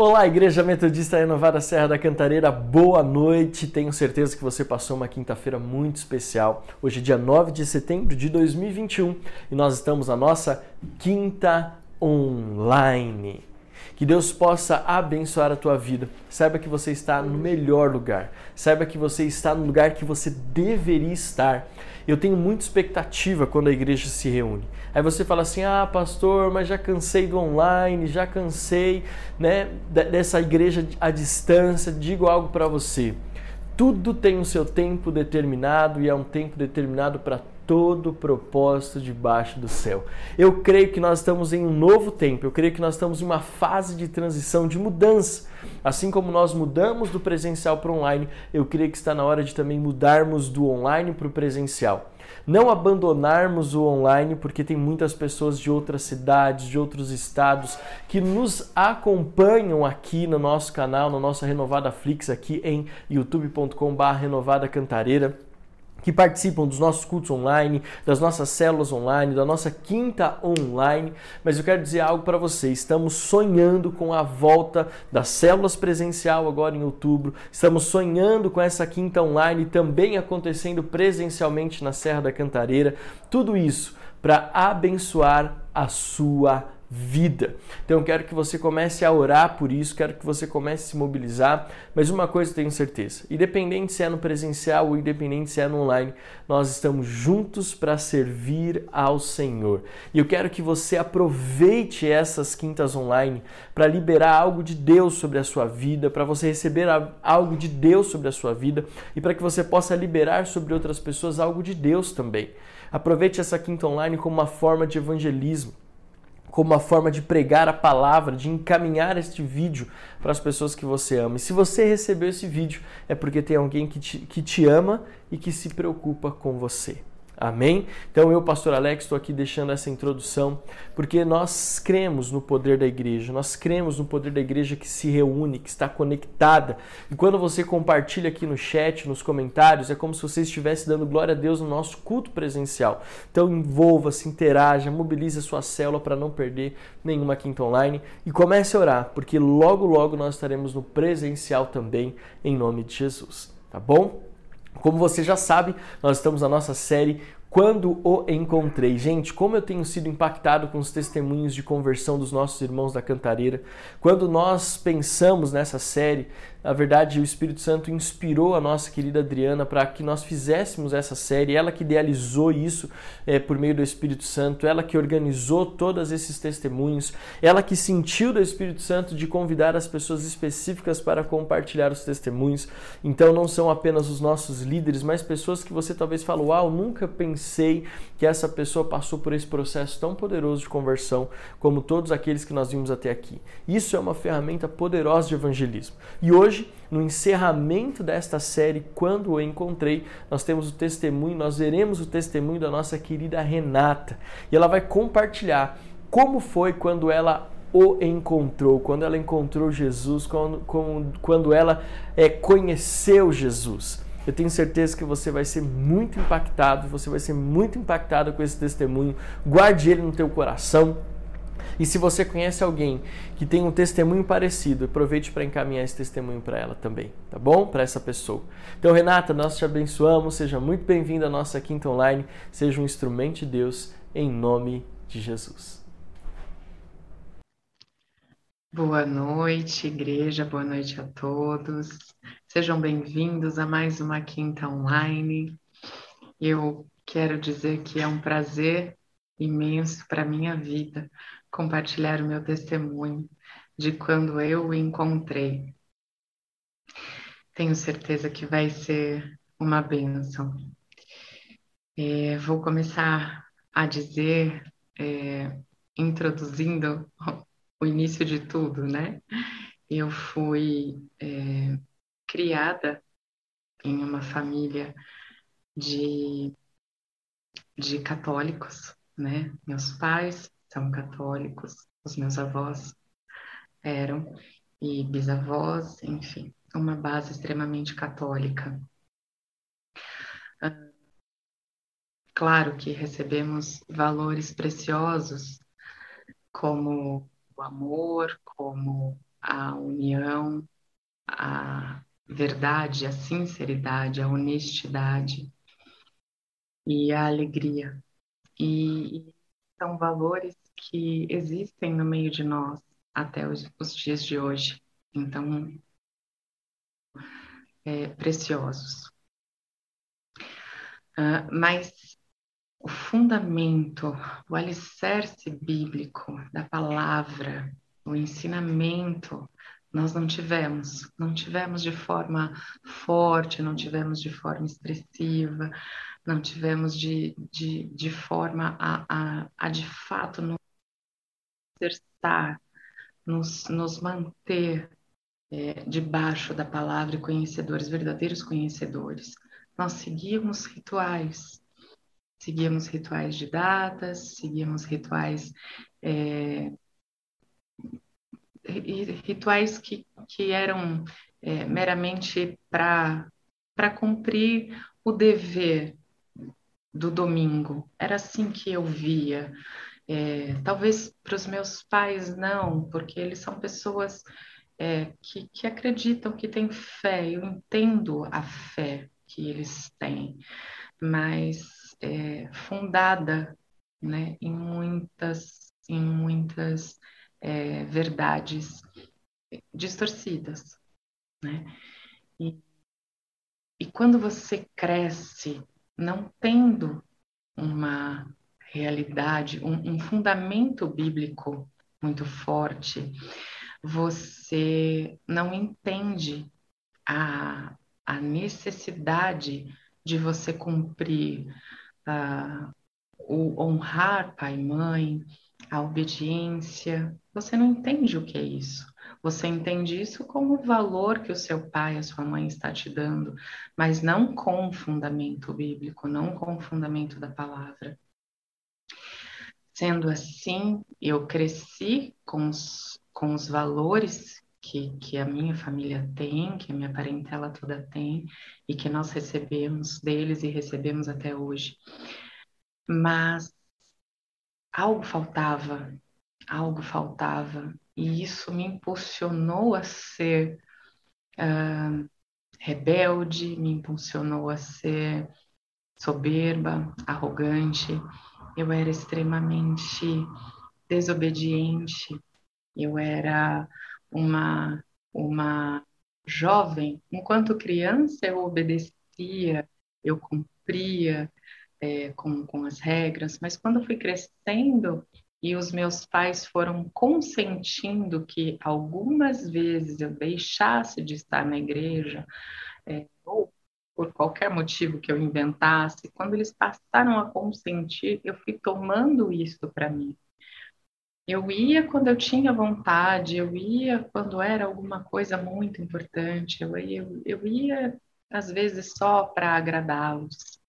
Olá, Igreja Metodista Renovada Serra da Cantareira, boa noite. Tenho certeza que você passou uma quinta-feira muito especial. Hoje é dia 9 de setembro de 2021 e nós estamos na nossa quinta online. Que Deus possa abençoar a tua vida. Saiba que você está no melhor lugar. Saiba que você está no lugar que você deveria estar. Eu tenho muita expectativa quando a igreja se reúne. Aí você fala assim: "Ah, pastor, mas já cansei do online, já cansei, né, dessa igreja à distância". Digo algo para você. Tudo tem o seu tempo determinado e é um tempo determinado para todo propósito debaixo do céu. Eu creio que nós estamos em um novo tempo, eu creio que nós estamos em uma fase de transição, de mudança. Assim como nós mudamos do presencial para o online, eu creio que está na hora de também mudarmos do online para o presencial. Não abandonarmos o online, porque tem muitas pessoas de outras cidades, de outros estados, que nos acompanham aqui no nosso canal, no nosso Renovada Flix, aqui em youtube.com.br Renovada Cantareira que participam dos nossos cultos online, das nossas células online, da nossa quinta online. Mas eu quero dizer algo para você: estamos sonhando com a volta das células presencial agora em outubro. Estamos sonhando com essa quinta online também acontecendo presencialmente na Serra da Cantareira. Tudo isso para abençoar a sua vida vida. Então eu quero que você comece a orar por isso, quero que você comece a se mobilizar, mas uma coisa eu tenho certeza, independente se é no presencial ou independente se é no online, nós estamos juntos para servir ao Senhor. E eu quero que você aproveite essas quintas online para liberar algo de Deus sobre a sua vida, para você receber algo de Deus sobre a sua vida e para que você possa liberar sobre outras pessoas algo de Deus também. Aproveite essa quinta online como uma forma de evangelismo como uma forma de pregar a palavra, de encaminhar este vídeo para as pessoas que você ama. E se você recebeu esse vídeo, é porque tem alguém que te, que te ama e que se preocupa com você. Amém? Então eu, pastor Alex, estou aqui deixando essa introdução porque nós cremos no poder da igreja, nós cremos no poder da igreja que se reúne, que está conectada. E quando você compartilha aqui no chat, nos comentários, é como se você estivesse dando glória a Deus no nosso culto presencial. Então envolva-se, interaja, mobilize a sua célula para não perder nenhuma quinta online e comece a orar, porque logo logo nós estaremos no presencial também, em nome de Jesus. Tá bom? Como você já sabe, nós estamos na nossa série quando o encontrei. Gente, como eu tenho sido impactado com os testemunhos de conversão dos nossos irmãos da Cantareira. Quando nós pensamos nessa série, na verdade, o Espírito Santo inspirou a nossa querida Adriana para que nós fizéssemos essa série. Ela que idealizou isso é, por meio do Espírito Santo, ela que organizou todos esses testemunhos, ela que sentiu do Espírito Santo de convidar as pessoas específicas para compartilhar os testemunhos. Então, não são apenas os nossos líderes, mas pessoas que você talvez falou: Uau, nunca pensei que essa pessoa passou por esse processo tão poderoso de conversão, como todos aqueles que nós vimos até aqui. Isso é uma ferramenta poderosa de evangelismo. E hoje, hoje, no encerramento desta série, quando o encontrei, nós temos o testemunho, nós veremos o testemunho da nossa querida Renata. E ela vai compartilhar como foi quando ela o encontrou, quando ela encontrou Jesus, quando, quando, ela é, conheceu Jesus. Eu tenho certeza que você vai ser muito impactado, você vai ser muito impactado com esse testemunho. Guarde ele no teu coração. E se você conhece alguém que tem um testemunho parecido, aproveite para encaminhar esse testemunho para ela também, tá bom? Para essa pessoa. Então, Renata, nós te abençoamos, seja muito bem-vinda à nossa quinta online, seja um instrumento de Deus em nome de Jesus. Boa noite, igreja, boa noite a todos. Sejam bem-vindos a mais uma quinta online. Eu quero dizer que é um prazer imenso para minha vida compartilhar o meu testemunho de quando eu o encontrei. Tenho certeza que vai ser uma bênção. É, vou começar a dizer, é, introduzindo o início de tudo, né? Eu fui é, criada em uma família de, de católicos, né? Meus pais são católicos, os meus avós eram, e bisavós, enfim, uma base extremamente católica. Ah, claro que recebemos valores preciosos, como o amor, como a união, a verdade, a sinceridade, a honestidade e a alegria. E são valores que existem no meio de nós até os, os dias de hoje. Então, é, preciosos. Uh, mas o fundamento, o alicerce bíblico da palavra, o ensinamento, nós não tivemos, não tivemos de forma forte, não tivemos de forma expressiva, não tivemos de, de, de forma a, a, a de fato exercitar, nos, nos manter é, debaixo da palavra e conhecedores, verdadeiros conhecedores. Nós seguíamos rituais, seguíamos rituais de datas, seguíamos rituais é, rituais que, que eram é, meramente para cumprir o dever do domingo. Era assim que eu via. É, talvez para os meus pais não, porque eles são pessoas é, que, que acreditam, que têm fé. Eu entendo a fé que eles têm, mas é, fundada né, em muitas, em muitas é, verdades distorcidas. Né? E, e quando você cresce não tendo uma realidade, um, um fundamento bíblico muito forte, você não entende a, a necessidade de você cumprir uh, o honrar pai e mãe, a obediência. Você não entende o que é isso. Você entende isso como o valor que o seu pai, a sua mãe está te dando, mas não com fundamento bíblico, não com fundamento da palavra. Sendo assim, eu cresci com os, com os valores que, que a minha família tem, que a minha parentela toda tem, e que nós recebemos deles e recebemos até hoje. Mas algo faltava, algo faltava, e isso me impulsionou a ser uh, rebelde, me impulsionou a ser soberba, arrogante. Eu era extremamente desobediente, eu era uma, uma jovem. Enquanto criança, eu obedecia, eu cumpria é, com, com as regras, mas quando fui crescendo, e os meus pais foram consentindo que algumas vezes eu deixasse de estar na igreja, é, ou por qualquer motivo que eu inventasse, quando eles passaram a consentir, eu fui tomando isso para mim. Eu ia quando eu tinha vontade, eu ia quando era alguma coisa muito importante, eu ia, eu ia às vezes só para agradá-los,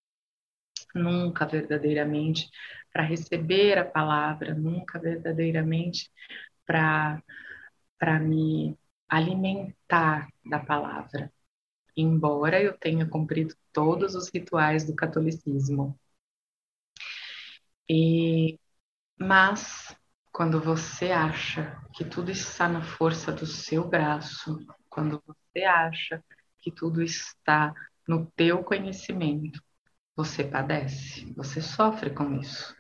nunca verdadeiramente para receber a palavra, nunca verdadeiramente para me alimentar da palavra. Embora eu tenha cumprido todos os rituais do catolicismo. E, mas quando você acha que tudo está na força do seu braço, quando você acha que tudo está no teu conhecimento, você padece, você sofre com isso.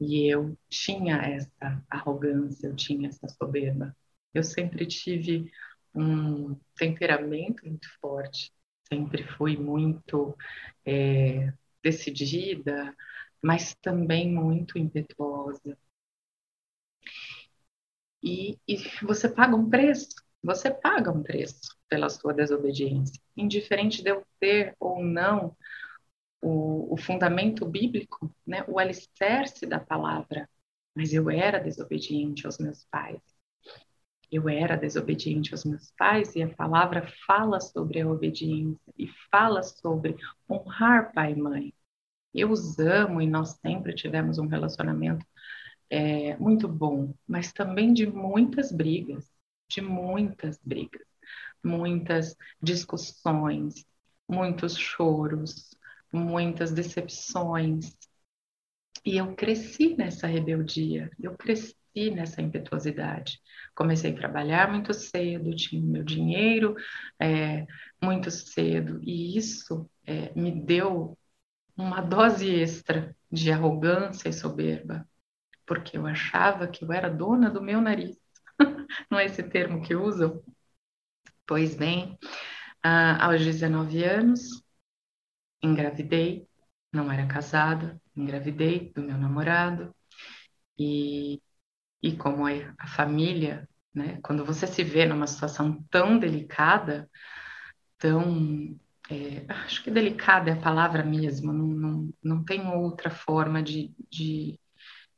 E eu tinha essa arrogância, eu tinha essa soberba. Eu sempre tive um temperamento muito forte, sempre fui muito é, decidida, mas também muito impetuosa. E, e você paga um preço, você paga um preço pela sua desobediência, indiferente de eu ter ou não o, o fundamento bíblico, né, o alicerce da palavra, mas eu era desobediente aos meus pais. Eu era desobediente aos meus pais e a palavra fala sobre a obediência e fala sobre honrar pai e mãe. Eu os amo e nós sempre tivemos um relacionamento é, muito bom, mas também de muitas brigas, de muitas brigas, muitas discussões, muitos choros, muitas decepções. E eu cresci nessa rebeldia, eu cresci cresci nessa impetuosidade. Comecei a trabalhar muito cedo, tinha meu dinheiro é, muito cedo, e isso é, me deu uma dose extra de arrogância e soberba, porque eu achava que eu era dona do meu nariz. Não é esse termo que usam? Pois bem, ah, aos 19 anos, engravidei, não era casada, engravidei do meu namorado, e, e como é a família, né, quando você se vê numa situação tão delicada, tão é, acho que delicada é a palavra mesmo, não, não, não tem outra forma de, de,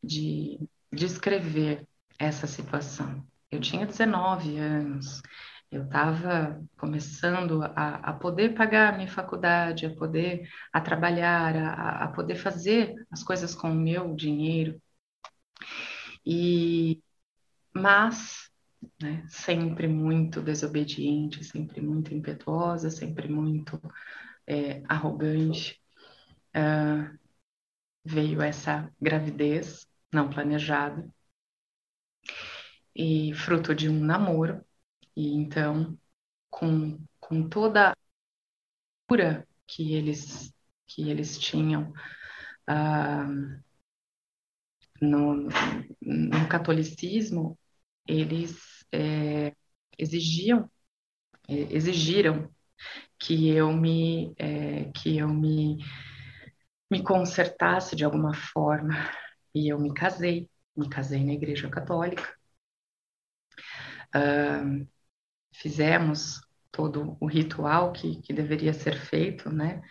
de descrever essa situação. Eu tinha 19 anos, eu estava começando a, a, poder pagar a minha faculdade, a poder a trabalhar, a, a poder fazer as coisas com o meu dinheiro. E mas né, sempre muito desobediente, sempre muito impetuosa, sempre muito é, arrogante. Uh, veio essa gravidez não planejada e fruto de um namoro e então com, com toda a cura que eles que eles tinham uh, no, no catolicismo eles é, exigiam, é, exigiram que eu me, é, que eu me, me consertasse de alguma forma. E eu me casei, me casei na Igreja Católica. Uh, fizemos todo o ritual que, que deveria ser feito, né?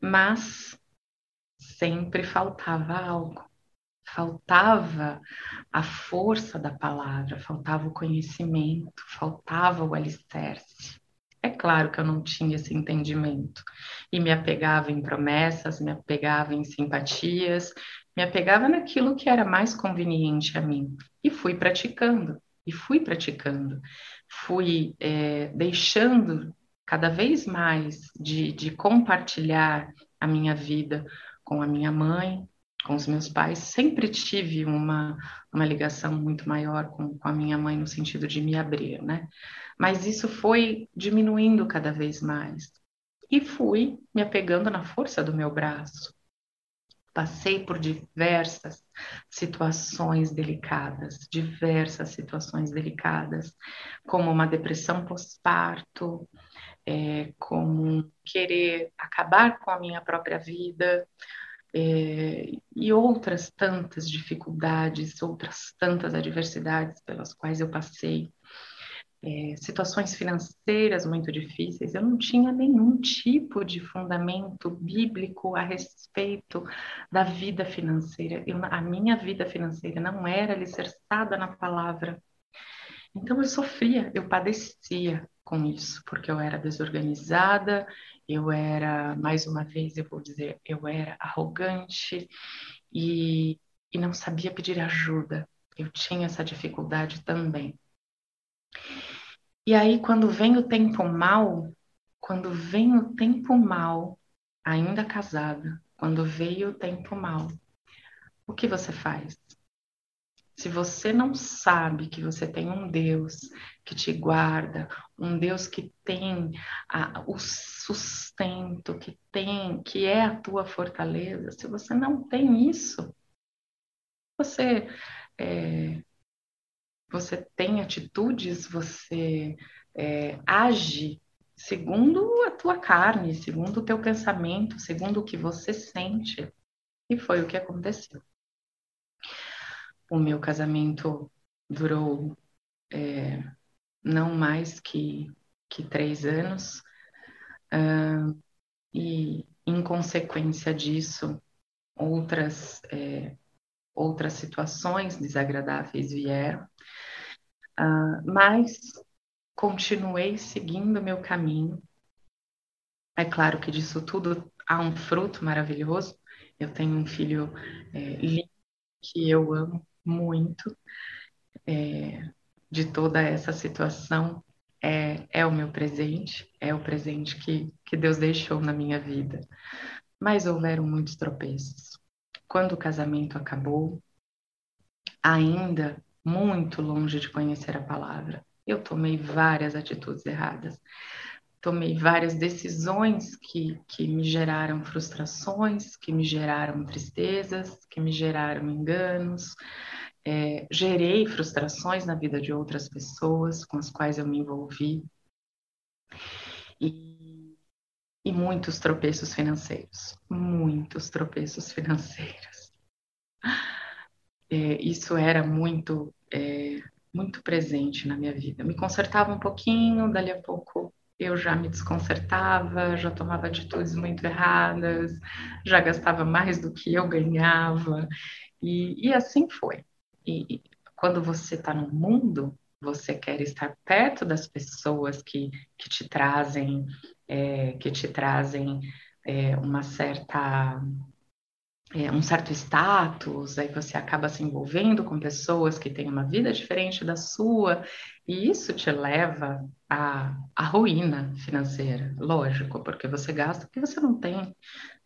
Mas sempre faltava algo faltava a força da palavra, faltava o conhecimento, faltava o alicerce. É claro que eu não tinha esse entendimento. E me apegava em promessas, me apegava em simpatias, me apegava naquilo que era mais conveniente a mim. E fui praticando, e fui praticando, fui é, deixando cada vez mais de, de compartilhar a minha vida com a minha mãe, com os meus pais, sempre tive uma, uma ligação muito maior com, com a minha mãe no sentido de me abrir, né? Mas isso foi diminuindo cada vez mais. E fui me apegando na força do meu braço. Passei por diversas situações delicadas, diversas situações delicadas, como uma depressão pós-parto, é, como querer acabar com a minha própria vida, é, e outras tantas dificuldades, outras tantas adversidades pelas quais eu passei, é, situações financeiras muito difíceis, eu não tinha nenhum tipo de fundamento bíblico a respeito da vida financeira. Eu, a minha vida financeira não era alicerçada na palavra. Então eu sofria, eu padecia com isso, porque eu era desorganizada, eu era, mais uma vez, eu vou dizer, eu era arrogante e, e não sabia pedir ajuda. Eu tinha essa dificuldade também. E aí, quando vem o tempo mal, quando vem o tempo mal, ainda casada, quando veio o tempo mal, o que você faz? Se você não sabe que você tem um Deus que te guarda, um Deus que tem a, o sustento, que tem, que é a tua fortaleza, se você não tem isso, você é, você tem atitudes, você é, age segundo a tua carne, segundo o teu pensamento, segundo o que você sente. E foi o que aconteceu. O meu casamento durou é, não mais que, que três anos, uh, e em consequência disso, outras, é, outras situações desagradáveis vieram, uh, mas continuei seguindo meu caminho. É claro que disso tudo há um fruto maravilhoso. Eu tenho um filho é, lindo que eu amo muito é, de toda essa situação é, é o meu presente, é o presente que, que Deus deixou na minha vida. Mas houveram muitos tropeços. Quando o casamento acabou, ainda muito longe de conhecer a palavra. Eu tomei várias atitudes erradas. Tomei várias decisões que, que me geraram frustrações, que me geraram tristezas, que me geraram enganos. É, gerei frustrações na vida de outras pessoas com as quais eu me envolvi. E, e muitos tropeços financeiros. Muitos tropeços financeiros. É, isso era muito é, muito presente na minha vida. Me consertava um pouquinho, dali a pouco eu já me desconcertava, já tomava atitudes muito erradas, já gastava mais do que eu ganhava, e, e assim foi. E quando você está no mundo, você quer estar perto das pessoas que, que te trazem, é, que te trazem é, uma certa é, um certo status, aí você acaba se envolvendo com pessoas que têm uma vida diferente da sua, e isso te leva à, à ruína financeira, lógico, porque você gasta o que você não tem,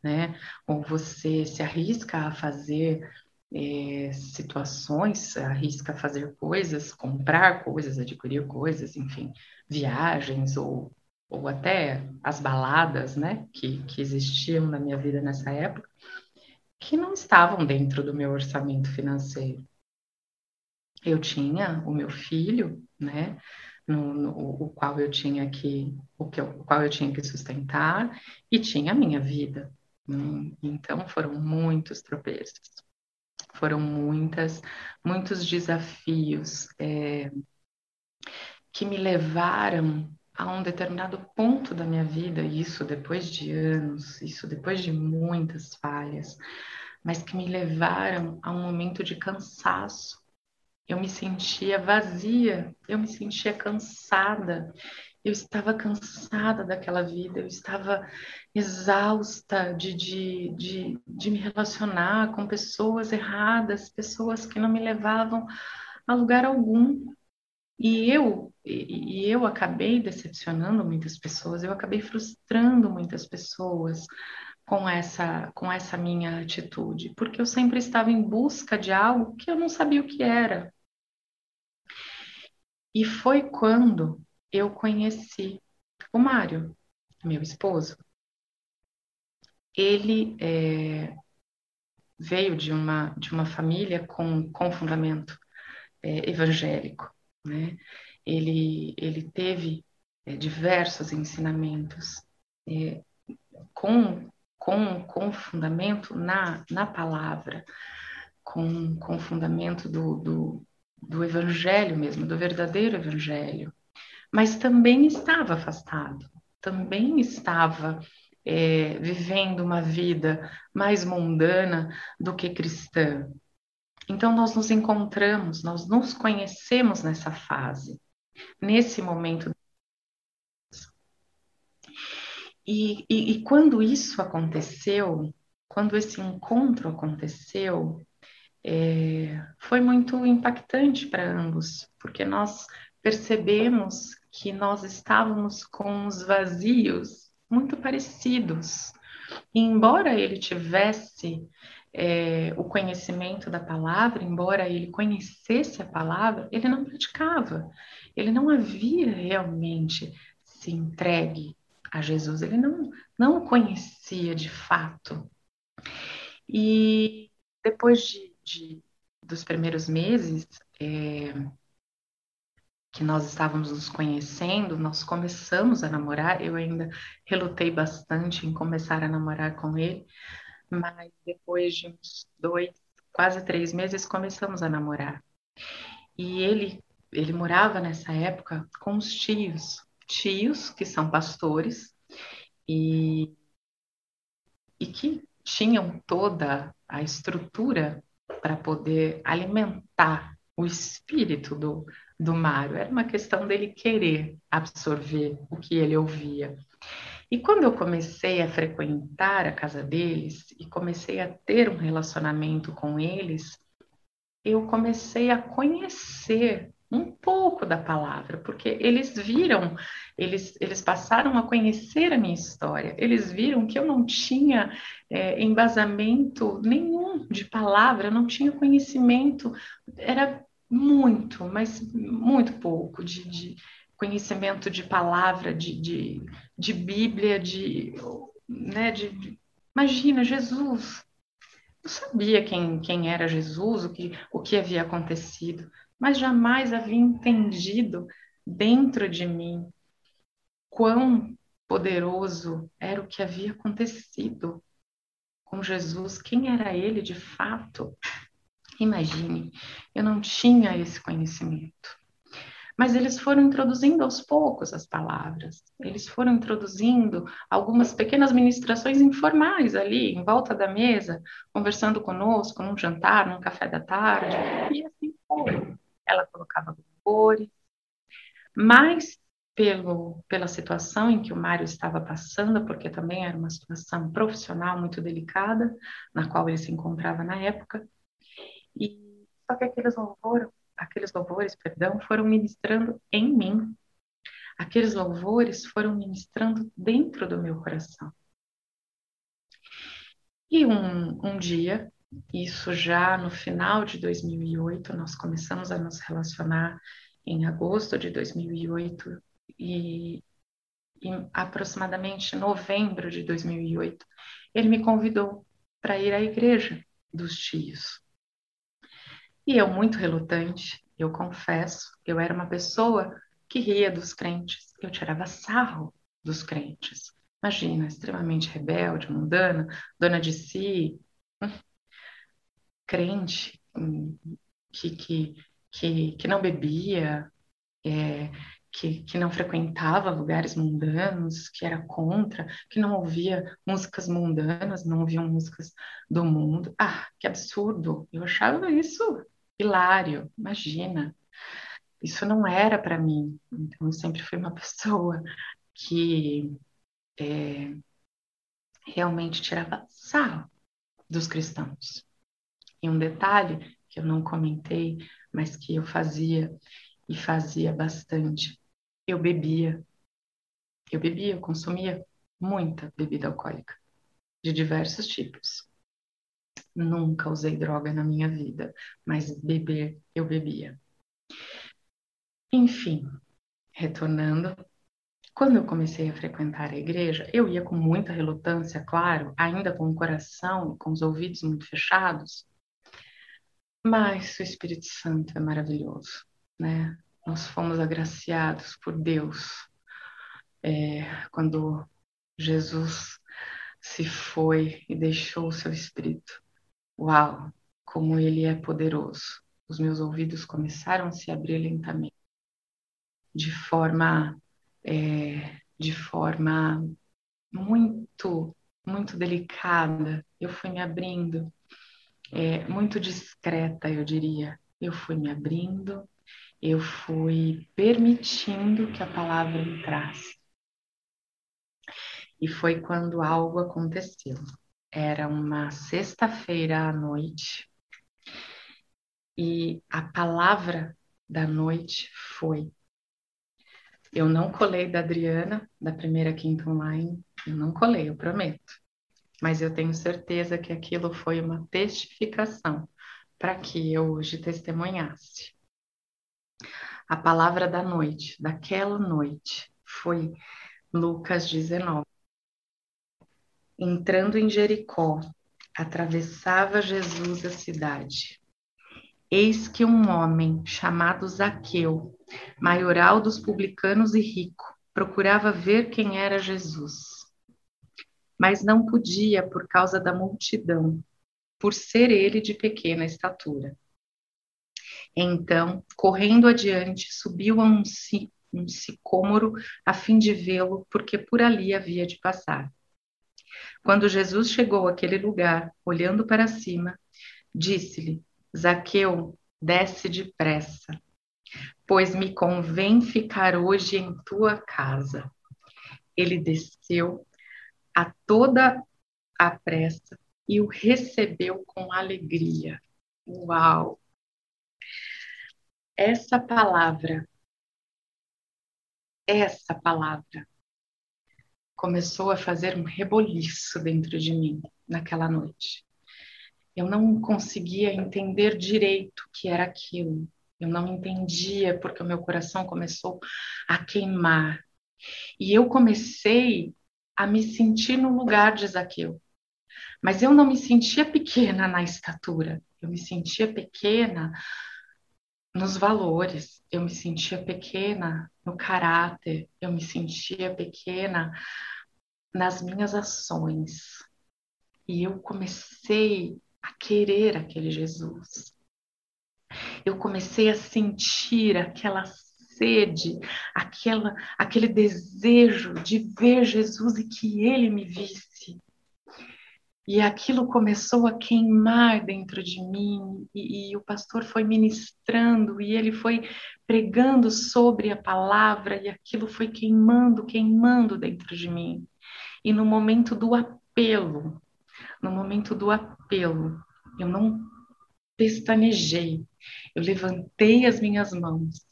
né? Ou você se arrisca a fazer é, situações, arrisca a fazer coisas, comprar coisas, adquirir coisas, enfim, viagens ou, ou até as baladas, né, que, que existiam na minha vida nessa época, que não estavam dentro do meu orçamento financeiro. Eu tinha o meu filho, né, no, no, o qual eu tinha que o, que o qual eu tinha que sustentar e tinha a minha vida. Né? Então foram muitos tropeços, foram muitas muitos desafios é, que me levaram a um determinado ponto da minha vida, isso depois de anos, isso depois de muitas falhas, mas que me levaram a um momento de cansaço. Eu me sentia vazia, eu me sentia cansada, eu estava cansada daquela vida, eu estava exausta de, de, de, de me relacionar com pessoas erradas, pessoas que não me levavam a lugar algum. E eu, e, e eu acabei decepcionando muitas pessoas, eu acabei frustrando muitas pessoas com essa, com essa minha atitude, porque eu sempre estava em busca de algo que eu não sabia o que era. E foi quando eu conheci o Mário, meu esposo. Ele é, veio de uma, de uma família com, com fundamento é, evangélico. Né? Ele, ele teve é, diversos ensinamentos é, com, com, com fundamento na, na palavra, com, com fundamento do, do, do evangelho mesmo, do verdadeiro evangelho, mas também estava afastado, também estava é, vivendo uma vida mais mundana do que cristã, então, nós nos encontramos, nós nos conhecemos nessa fase, nesse momento. E, e, e quando isso aconteceu, quando esse encontro aconteceu, é, foi muito impactante para ambos, porque nós percebemos que nós estávamos com os vazios muito parecidos. E embora ele tivesse é, o conhecimento da palavra, embora ele conhecesse a palavra, ele não praticava. Ele não havia realmente se entregue a Jesus, ele não, não o conhecia de fato. E depois de, de dos primeiros meses é, que nós estávamos nos conhecendo, nós começamos a namorar. Eu ainda relutei bastante em começar a namorar com ele, mas depois de uns dois, quase três meses, começamos a namorar. E ele, ele morava nessa época com os tios, tios que são pastores e, e que tinham toda a estrutura para poder alimentar o espírito do, do Mário. Era uma questão dele querer absorver o que ele ouvia. E quando eu comecei a frequentar a casa deles e comecei a ter um relacionamento com eles, eu comecei a conhecer um pouco da palavra, porque eles viram, eles, eles passaram a conhecer a minha história, eles viram que eu não tinha é, embasamento nenhum de palavra, não tinha conhecimento, era muito, mas muito pouco de, de conhecimento de palavra, de, de, de Bíblia, de, né, de, de, imagina Jesus. Eu sabia quem, quem era Jesus, o que, o que havia acontecido, mas jamais havia entendido dentro de mim quão poderoso era o que havia acontecido com Jesus, quem era ele de fato. Imagine, eu não tinha esse conhecimento. Mas eles foram introduzindo aos poucos as palavras, eles foram introduzindo algumas pequenas ministrações informais ali, em volta da mesa, conversando conosco, num jantar, num café da tarde, e assim foi. Ela colocava louvores, mas pelo, pela situação em que o Mário estava passando, porque também era uma situação profissional muito delicada, na qual ele se encontrava na época, e só que aqueles louvores, aqueles louvores, perdão, foram ministrando em mim. Aqueles louvores foram ministrando dentro do meu coração. E um, um dia, isso já no final de 2008, nós começamos a nos relacionar em agosto de 2008 e em aproximadamente novembro de 2008, ele me convidou para ir à igreja dos tios. E eu, muito relutante, eu confesso, eu era uma pessoa que ria dos crentes, eu tirava sarro dos crentes. Imagina, extremamente rebelde, mundana, dona de si, hum, crente hum, que, que, que, que não bebia, é, que, que não frequentava lugares mundanos, que era contra, que não ouvia músicas mundanas, não ouvia músicas do mundo. Ah, que absurdo! Eu achava isso hilário, imagina. Isso não era para mim. Então, eu sempre fui uma pessoa que é, realmente tirava sarro dos cristãos. E um detalhe que eu não comentei, mas que eu fazia e fazia bastante eu bebia. Eu bebia, eu consumia muita bebida alcoólica, de diversos tipos. Nunca usei droga na minha vida, mas beber eu bebia. Enfim, retornando, quando eu comecei a frequentar a igreja, eu ia com muita relutância, claro, ainda com o coração, com os ouvidos muito fechados, mas o Espírito Santo é maravilhoso, né? Nós fomos agraciados por Deus é, quando Jesus se foi e deixou o seu espírito. Uau, como ele é poderoso! Os meus ouvidos começaram a se abrir lentamente, de forma, é, de forma muito, muito delicada. Eu fui me abrindo, é, muito discreta, eu diria. Eu fui me abrindo eu fui permitindo que a palavra entrasse. E foi quando algo aconteceu. Era uma sexta-feira à noite e a palavra da noite foi. Eu não colei da Adriana, da primeira quinta online, eu não colei, eu prometo. Mas eu tenho certeza que aquilo foi uma testificação para que eu hoje testemunhasse. A palavra da noite, daquela noite, foi Lucas 19. Entrando em Jericó, atravessava Jesus a cidade. Eis que um homem chamado Zaqueu, maioral dos publicanos e rico, procurava ver quem era Jesus. Mas não podia por causa da multidão, por ser ele de pequena estatura. Então, correndo adiante, subiu a um, um sicômoro a fim de vê-lo, porque por ali havia de passar. Quando Jesus chegou àquele lugar, olhando para cima, disse-lhe: Zaqueu, desce depressa, pois me convém ficar hoje em tua casa. Ele desceu a toda a pressa e o recebeu com alegria. Uau! Essa palavra, essa palavra, começou a fazer um reboliço dentro de mim naquela noite. Eu não conseguia entender direito o que era aquilo. Eu não entendia porque o meu coração começou a queimar. E eu comecei a me sentir no lugar de Zaqueu. Mas eu não me sentia pequena na estatura, eu me sentia pequena nos valores, eu me sentia pequena no caráter, eu me sentia pequena nas minhas ações. E eu comecei a querer aquele Jesus. Eu comecei a sentir aquela sede, aquela, aquele desejo de ver Jesus e que ele me visse. E aquilo começou a queimar dentro de mim, e, e, o pastor foi ministrando, e ele foi pregando sobre a palavra, e aquilo foi queimando, queimando dentro de mim. E no momento do apelo, no momento do apelo, eu não pestanejei, eu levantei as minhas mãos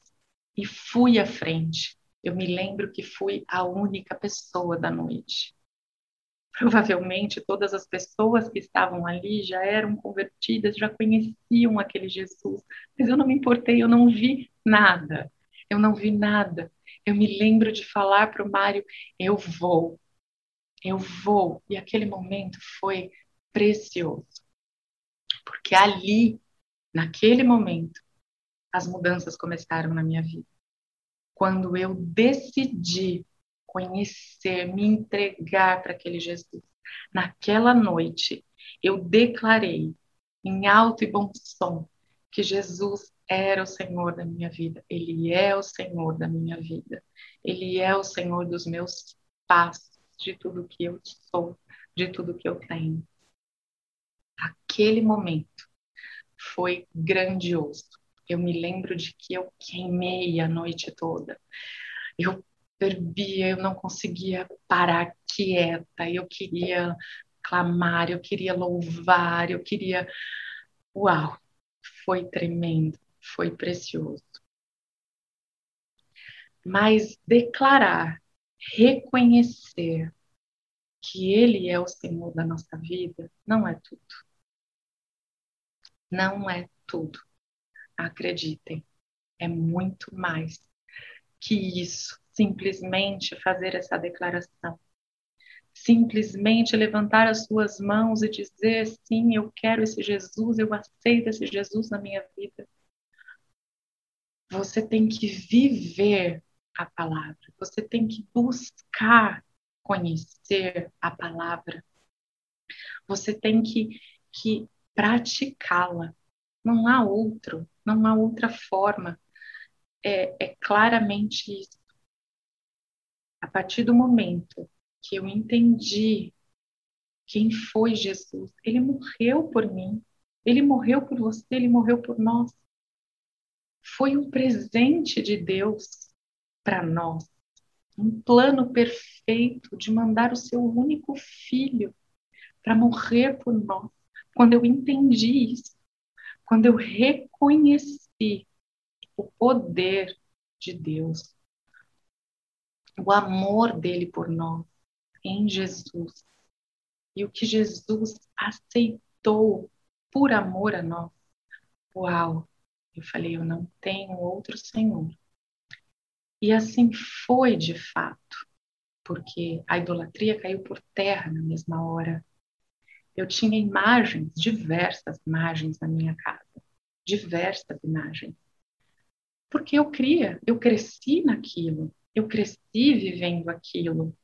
e fui à frente. Eu me lembro que fui a única pessoa da noite. Provavelmente todas as pessoas que estavam ali já eram convertidas, já conheciam aquele Jesus, mas eu não me importei, eu não vi nada. Eu não vi nada. Eu me lembro de falar para o Mário: eu vou, eu vou. E aquele momento foi precioso. Porque ali, naquele momento, as mudanças começaram na minha vida. Quando eu decidi conhecer, me entregar para aquele Jesus, naquela noite, eu declarei em alto e bom som que Jesus era o Senhor da minha vida, Ele é o Senhor da minha vida, Ele é o Senhor dos meus passos, de tudo que eu sou, de tudo que eu tenho. Aquele momento foi grandioso. Eu me lembro de que eu queimei a noite toda. Eu fervia, eu não conseguia parar quieta. Eu queria clamar, eu queria louvar, eu queria. Uau! Foi tremendo, foi precioso. Mas declarar, reconhecer que Ele é o Senhor da nossa vida não é tudo. Não é tudo. Acreditem, é muito mais que isso. Simplesmente fazer essa declaração. Simplesmente levantar as suas mãos e dizer: sim, eu quero esse Jesus, eu aceito esse Jesus na minha vida. Você tem que viver a palavra, você tem que buscar conhecer a palavra. Você tem que, que praticá-la. Não há outro, não há outra forma. É, é claramente isso. A partir do momento que eu entendi quem foi Jesus, ele morreu por mim, ele morreu por você, ele morreu por nós. Foi um presente de Deus para nós, um plano perfeito de mandar o seu único filho para morrer por nós. Quando eu entendi isso, quando eu reconheci o poder de Deus, o amor dele por nós em Jesus e o que Jesus aceitou por amor a nós. Uau! Eu falei, eu não tenho outro Senhor. E assim foi de fato, porque a idolatria caiu por terra na mesma hora eu tinha imagens, diversas imagens na minha casa, diversas imagens. Porque eu cria, eu cresci naquilo, eu cresci vivendo aquilo.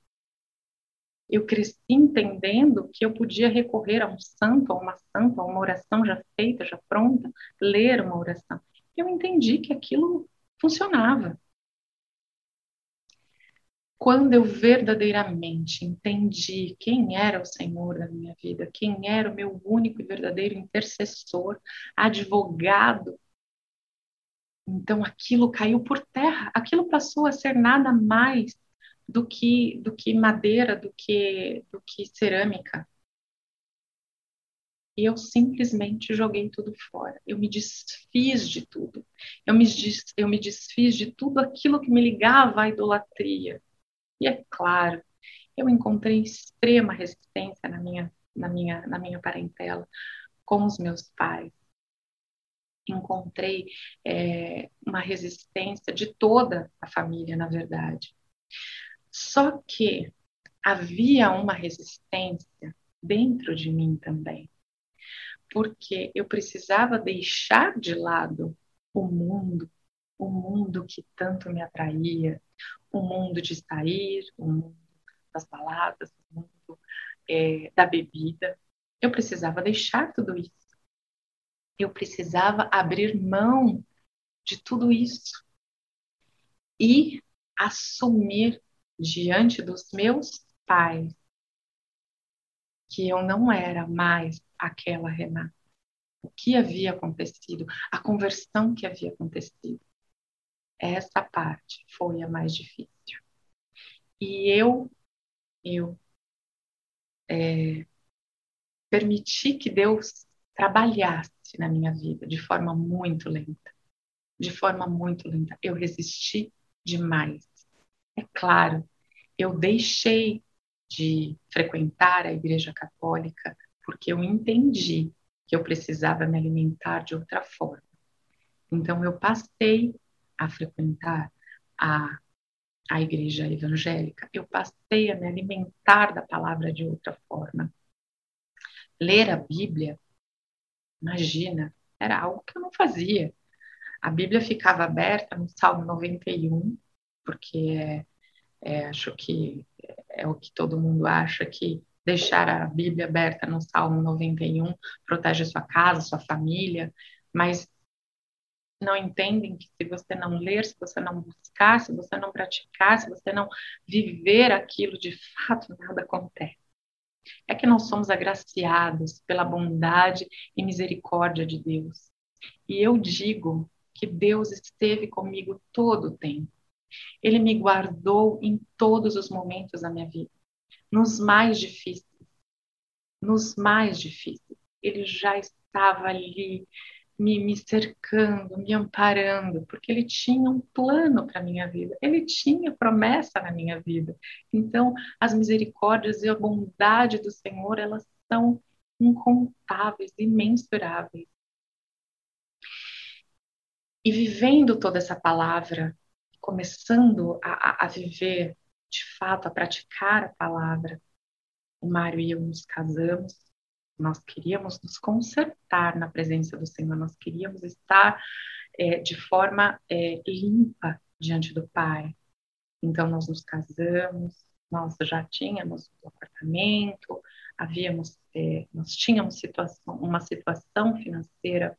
Eu cresci entendendo que eu podia recorrer a um santo, a uma santa, a uma oração já feita, já pronta, ler uma oração. Eu entendi que aquilo funcionava quando eu verdadeiramente entendi quem era o Senhor da minha vida, quem era o meu único e verdadeiro intercessor, advogado, então aquilo caiu por terra, aquilo passou a ser nada mais do que do que madeira, do que do que cerâmica. E eu simplesmente joguei tudo fora. Eu me desfiz de tudo. Eu me, des, eu me desfiz de tudo aquilo que me ligava à idolatria e é claro, eu encontrei extrema resistência na minha, na minha, na minha parentela com os meus pais. Encontrei é, uma resistência de toda a família, na verdade. Só que havia uma resistência dentro de mim também, porque eu precisava deixar de lado o mundo, o mundo que tanto me atraía, o mundo de sair, o mundo das baladas, o mundo é, da bebida. Eu precisava deixar tudo isso. Eu precisava abrir mão de tudo isso e assumir diante dos meus pais que eu não era mais aquela Renata. O que havia acontecido, a conversão que havia acontecido. Essa parte foi a mais difícil. E eu, eu é, permiti que Deus trabalhasse na minha vida de forma muito lenta. De forma muito lenta. Eu resisti demais. É claro, eu deixei de frequentar a Igreja Católica porque eu entendi que eu precisava me alimentar de outra forma. Então, eu passei a frequentar a, a igreja evangélica, eu passei a me alimentar da palavra de outra forma. Ler a Bíblia, imagina, era algo que eu não fazia. A Bíblia ficava aberta no Salmo 91, porque é, é, acho que é o que todo mundo acha que deixar a Bíblia aberta no Salmo 91 protege sua casa, sua família, mas não entendem que se você não ler, se você não buscar, se você não praticar, se você não viver aquilo de fato, nada acontece. É que nós somos agraciados pela bondade e misericórdia de Deus. E eu digo que Deus esteve comigo todo o tempo. Ele me guardou em todos os momentos da minha vida, nos mais difíceis. Nos mais difíceis. Ele já estava ali me, me cercando, me amparando, porque ele tinha um plano para a minha vida, ele tinha promessa na minha vida. Então, as misericórdias e a bondade do Senhor, elas são incontáveis, imensuráveis. E vivendo toda essa palavra, começando a, a, viver, de fato, a praticar a palavra, o Mário e eu nos casamos, nós queríamos nos consertar na presença do Senhor, nós queríamos estar é, de forma é, limpa diante do Pai. Então, nós nos casamos, nós já tínhamos um apartamento, havíamos, é, nós tínhamos situação, uma situação financeira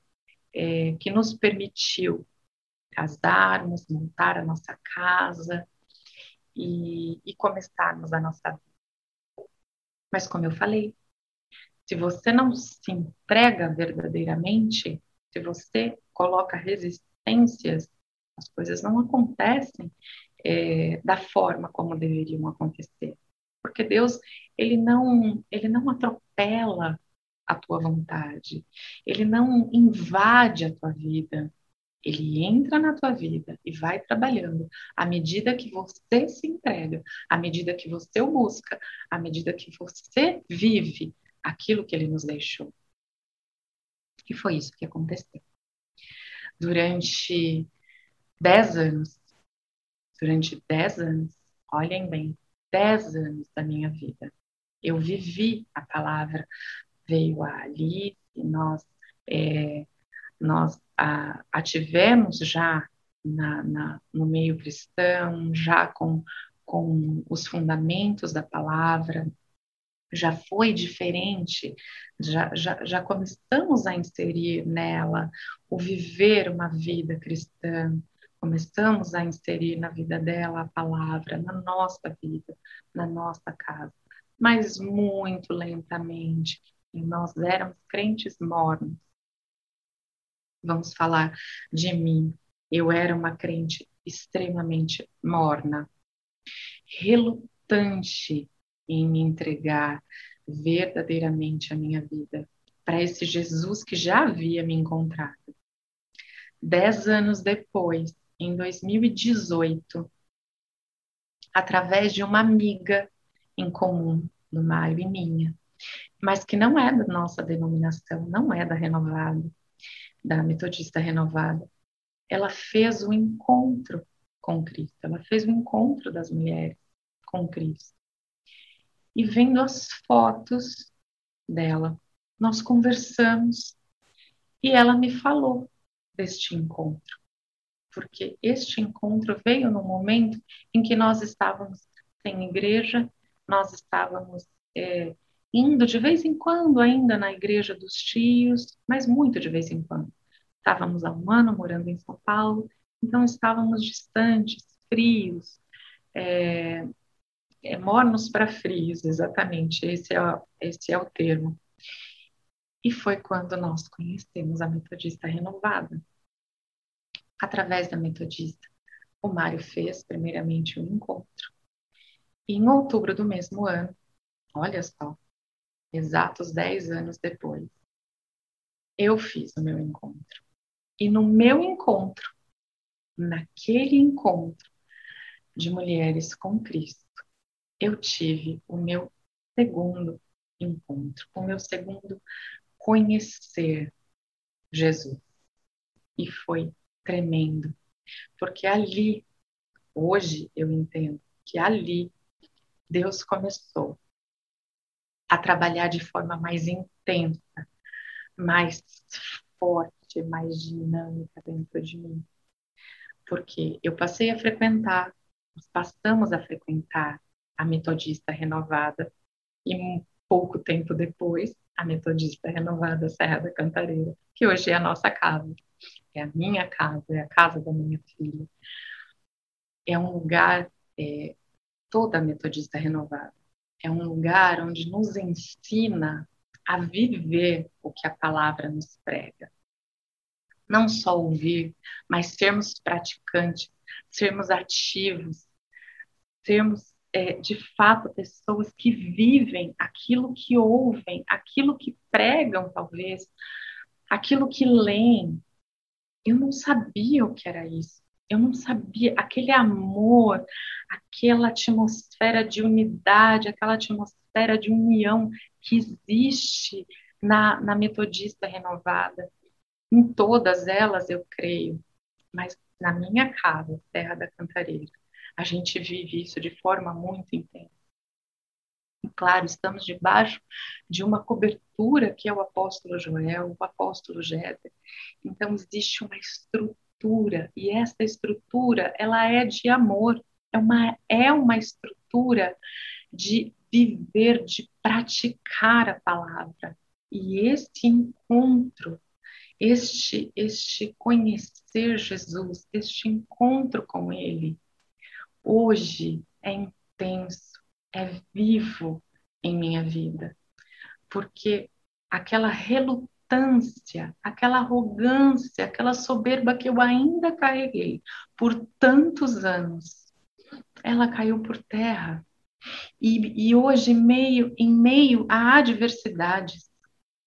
é, que nos permitiu casarmos, montar a nossa casa e, e começarmos a nossa vida. Mas, como eu falei, se você não se entrega verdadeiramente, se você coloca resistências, as coisas não acontecem é, da forma como deveriam acontecer. Porque Deus, ele não, ele não atropela a tua vontade, ele não invade a tua vida, ele entra na tua vida e vai trabalhando. À medida que você se entrega, à medida que você o busca, à medida que você vive aquilo que ele nos deixou. E foi isso que aconteceu. Durante dez anos, durante dez anos, olhem bem, dez anos da minha vida, eu vivi a palavra, veio a Alice, nós é, nós a, a tivemos já na, na, no meio cristão, já com, com os fundamentos da palavra, já foi diferente, já, já, já começamos a inserir nela o viver uma vida cristã, começamos a inserir na vida dela a palavra, na nossa vida, na nossa casa, mas muito lentamente. E nós éramos crentes mornos, vamos falar de mim. Eu era uma crente extremamente morna, relutante em me entregar verdadeiramente a minha vida para esse Jesus que já havia me encontrado. Dez anos depois, em 2018, através de uma amiga em comum do Mário e minha, mas que não é da nossa denominação, não é da Renovado, da Metodista Renovada, ela fez o encontro com Cristo, ela fez o encontro das mulheres com Cristo. E vendo as fotos dela, nós conversamos e ela me falou deste encontro, porque este encontro veio no momento em que nós estávamos sem igreja, nós estávamos é, indo de vez em quando ainda na igreja dos tios, mas muito de vez em quando. Estávamos há um ano morando em São Paulo, então estávamos distantes, frios, é, é, mornos para frios, exatamente, esse é, esse é o termo. E foi quando nós conhecemos a Metodista Renovada. Através da Metodista, o Mário fez primeiramente um encontro. E em outubro do mesmo ano, olha só, exatos 10 anos depois, eu fiz o meu encontro. E no meu encontro, naquele encontro de mulheres com Cristo, eu tive o meu segundo encontro, o meu segundo conhecer Jesus. E foi tremendo, porque ali, hoje eu entendo que ali Deus começou a trabalhar de forma mais intensa, mais forte, mais dinâmica dentro de mim. Porque eu passei a frequentar, nós passamos a frequentar a metodista renovada e um pouco tempo depois a metodista renovada Serra da Cantareira, que hoje é a nossa casa, é a minha casa, é a casa da minha filha. É um lugar, é, toda metodista renovada, é um lugar onde nos ensina a viver o que a palavra nos prega. Não só ouvir, mas sermos praticantes, sermos ativos, sermos é, de fato pessoas que vivem aquilo que ouvem, aquilo que pregam, talvez, aquilo que leem. Eu não sabia o que era isso. Eu não sabia aquele amor, aquela atmosfera de unidade, aquela atmosfera de união que existe na, na metodista renovada. Em todas elas, eu creio, mas na minha casa, Terra da Cantareira, a gente vive isso de forma muito intensa. E claro, estamos debaixo de uma cobertura que é o apóstolo Joel, o apóstolo Jéder. Então existe uma estrutura e essa estrutura ela é de amor, é uma é uma estrutura de viver, de praticar a palavra. E esse encontro, este este conhecer Jesus, este encontro com ele, hoje é intenso, é vivo em minha vida. Porque aquela relutância, aquela arrogância, aquela soberba que eu ainda carreguei por tantos anos, ela caiu por terra. E, e hoje, meio, em meio a adversidades,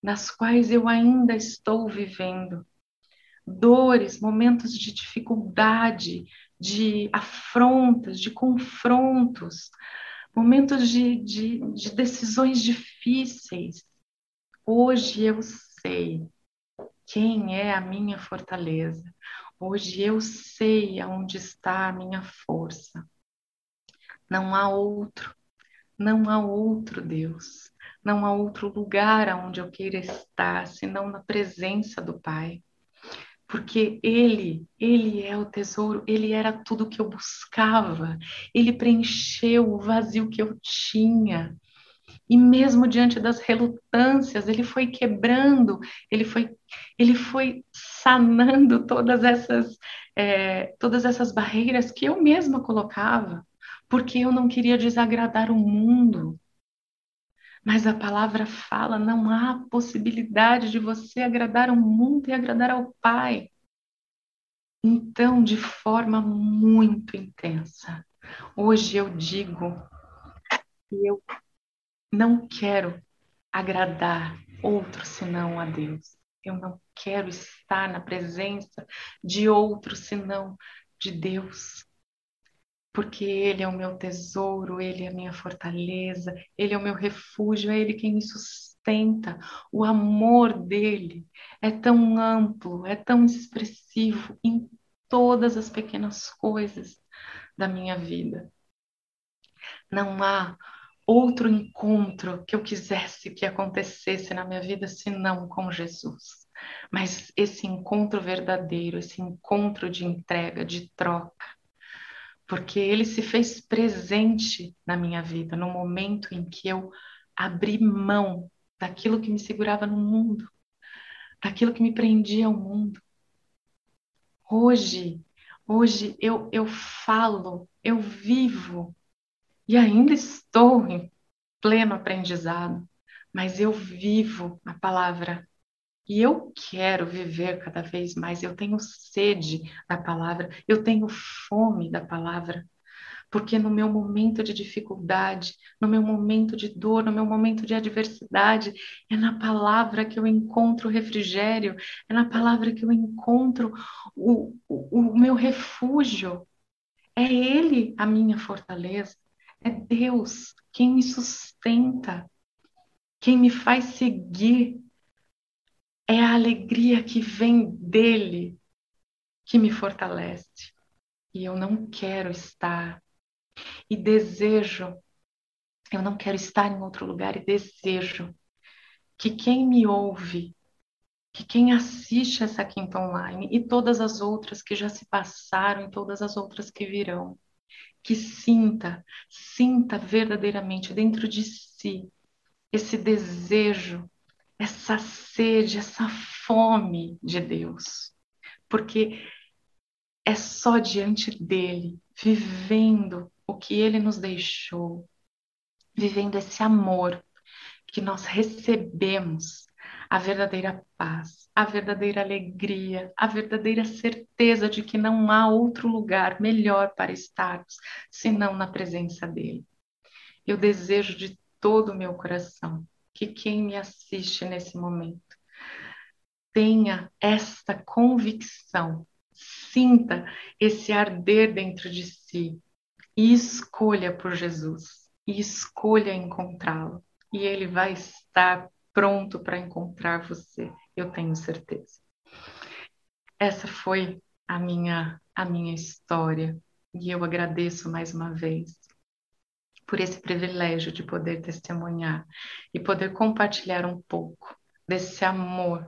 nas quais eu ainda estou vivendo, dores, momentos de dificuldade, de afrontas, de confrontos, momentos de, de, de decisões difíceis. Hoje eu sei quem é a minha fortaleza. Hoje eu sei aonde está a minha força. Não há outro, não há outro Deus, não há outro lugar aonde eu queira estar senão na presença do Pai porque ele, ele é o tesouro, ele era tudo que eu buscava, ele preencheu o vazio que eu tinha. E mesmo diante das relutâncias, ele foi quebrando, ele foi, ele foi sanando todas essas, é, todas essas barreiras que eu mesma colocava, porque eu não queria desagradar o mundo. Mas a palavra fala: não há possibilidade de você agradar o mundo e agradar ao Pai. Então, de forma muito intensa, hoje eu digo que eu não quero agradar outro senão a Deus. Eu não quero estar na presença de outro senão de Deus porque Ele é o meu tesouro, Ele é a minha fortaleza, Ele é o meu refúgio, é Ele quem me sustenta. O amor dele é tão amplo, é tão expressivo em todas as pequenas coisas da minha vida. Não há outro encontro que eu quisesse que acontecesse na minha vida senão com Jesus. Mas esse encontro verdadeiro, esse encontro de entrega, de troca, porque ele se fez presente na minha vida no momento em que eu abri mão daquilo que me segurava no mundo, daquilo que me prendia ao mundo. Hoje, hoje eu, eu falo, eu vivo e ainda estou em pleno aprendizado, mas eu vivo a palavra e eu quero viver cada vez mais. Eu tenho sede da palavra, eu tenho fome da palavra. Porque no meu momento de dificuldade, no meu momento de dor, no meu momento de adversidade, é na palavra que eu encontro o refrigério, é na palavra que eu encontro o, o, o meu refúgio. É Ele a minha fortaleza. É Deus quem me sustenta, quem me faz seguir. É a alegria que vem dele que me fortalece. E eu não quero estar. E desejo, eu não quero estar em outro lugar e desejo que quem me ouve, que quem assiste essa quinta online e todas as outras que já se passaram e todas as outras que virão, que sinta, sinta verdadeiramente dentro de si esse desejo, essa sede, essa fome de Deus. Porque é só diante dele, vivendo o que ele nos deixou, vivendo esse amor que nós recebemos a verdadeira paz, a verdadeira alegria, a verdadeira certeza de que não há outro lugar melhor para estarmos senão na presença dele. Eu desejo de todo o meu coração que quem me assiste nesse momento tenha esta convicção, sinta esse arder dentro de si e escolha por Jesus e escolha encontrá-lo. E ele vai estar pronto para encontrar você, eu tenho certeza. Essa foi a minha a minha história e eu agradeço mais uma vez por esse privilégio de poder testemunhar e poder compartilhar um pouco desse amor,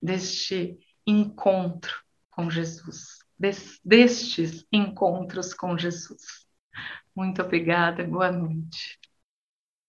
deste encontro com Jesus, des, destes encontros com Jesus. Muito obrigada, boa noite.